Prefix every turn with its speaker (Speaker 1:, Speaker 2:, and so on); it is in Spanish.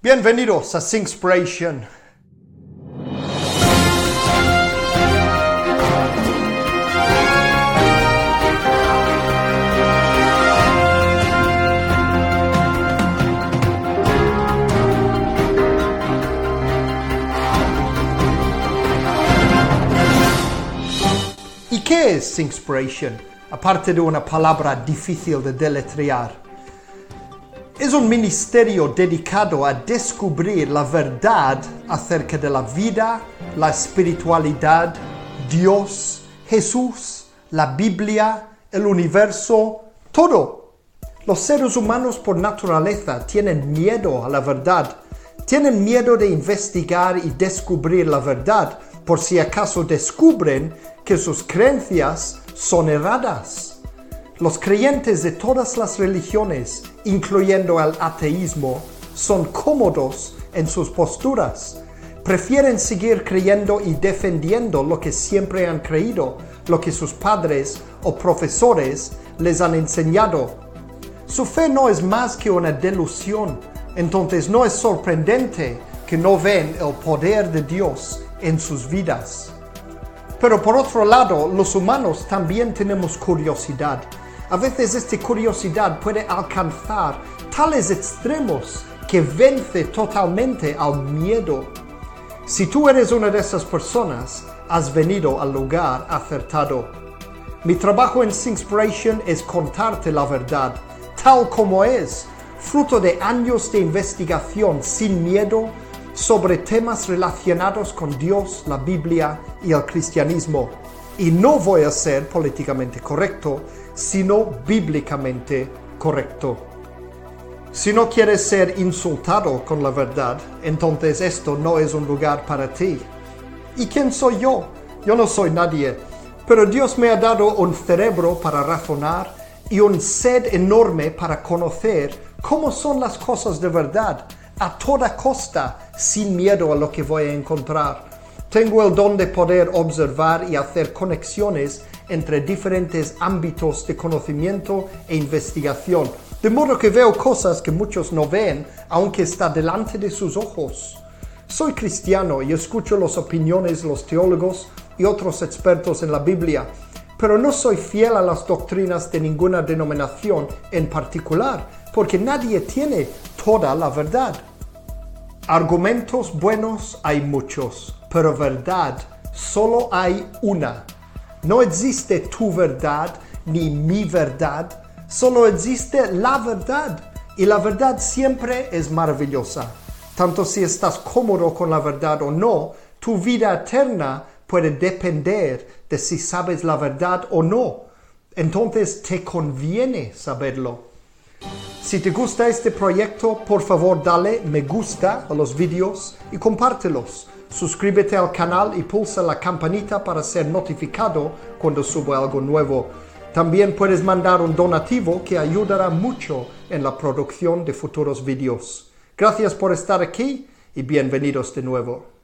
Speaker 1: Bienvenidos a Singspiration. ¿Y qué es? Aparte de una palabra difícil de deletrear. Es un ministerio dedicado a descubrir la verdad acerca de la vida, la espiritualidad, Dios, Jesús, la Biblia, el universo, todo. Los seres humanos por naturaleza tienen miedo a la verdad. Tienen miedo de investigar y descubrir la verdad por si acaso descubren que sus creencias son erradas. Los creyentes de todas las religiones, incluyendo el ateísmo, son cómodos en sus posturas. Prefieren seguir creyendo y defendiendo lo que siempre han creído, lo que sus padres o profesores les han enseñado. Su fe no es más que una delusión, entonces no es sorprendente que no ven el poder de Dios en sus vidas. Pero por otro lado, los humanos también tenemos curiosidad a veces esta curiosidad puede alcanzar tales extremos que vence totalmente al miedo. Si tú eres una de esas personas, has venido al lugar acertado. Mi trabajo en Singspiration es contarte la verdad, tal como es, fruto de años de investigación sin miedo sobre temas relacionados con Dios, la Biblia y el cristianismo. Y no voy a ser políticamente correcto, sino bíblicamente correcto. Si no quieres ser insultado con la verdad, entonces esto no es un lugar para ti. ¿Y quién soy yo? Yo no soy nadie, pero Dios me ha dado un cerebro para razonar y un sed enorme para conocer cómo son las cosas de verdad, a toda costa, sin miedo a lo que voy a encontrar. Tengo el don de poder observar y hacer conexiones entre diferentes ámbitos de conocimiento e investigación, de modo que veo cosas que muchos no ven, aunque está delante de sus ojos. Soy cristiano y escucho las opiniones de los teólogos y otros expertos en la Biblia, pero no soy fiel a las doctrinas de ninguna denominación en particular, porque nadie tiene toda la verdad. Argumentos buenos hay muchos, pero verdad solo hay una. No existe tu verdad ni mi verdad, solo existe la verdad. Y la verdad siempre es maravillosa. Tanto si estás cómodo con la verdad o no, tu vida eterna puede depender de si sabes la verdad o no. Entonces te conviene saberlo. Si te gusta este proyecto, por favor dale me gusta a los vídeos y compártelos. Suscríbete al canal y pulsa la campanita para ser notificado cuando subo algo nuevo. También puedes mandar un donativo que ayudará mucho en la producción de futuros vídeos. Gracias por estar aquí y bienvenidos de nuevo.